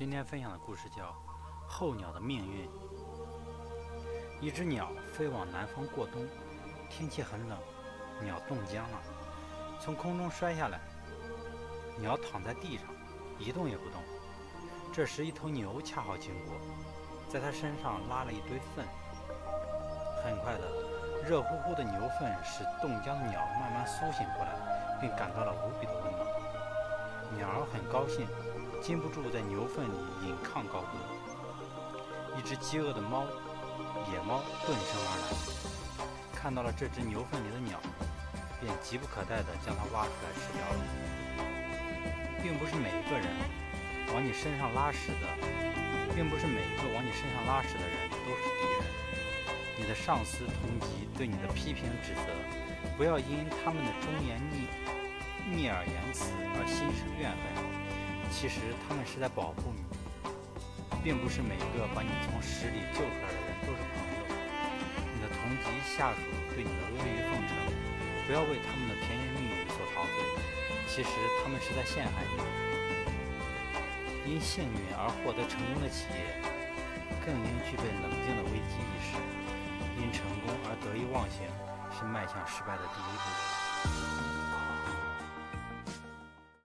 今天分享的故事叫《候鸟的命运》。一只鸟飞往南方过冬，天气很冷，鸟冻僵了，从空中摔下来。鸟躺在地上，一动也不动。这时，一头牛恰好经过，在它身上拉了一堆粪。很快的，热乎乎的牛粪使冻僵的鸟慢慢苏醒过来，并感到了无比的温暖。鸟儿很高兴。禁不住在牛粪里引吭高歌。一只饥饿的猫，野猫顿生而来，看到了这只牛粪里的鸟，便急不可待地将它挖出来吃掉了。并不是每一个人往你身上拉屎的，并不是每一个往你身上拉屎的人都是敌人。你的上司、同级对你的批评指责，不要因他们的忠言逆逆耳言辞而心生怨恨。其实他们是在保护你，并不是每一个把你从屎里救出来的人都是朋友。你的同级下属对你的阿谀奉承，不要为他们的甜言蜜语所陶醉，其实他们是在陷害你。因幸运而获得成功的企业，更应具备冷静的危机意识。因成功而得意忘形，是迈向失败的第一步。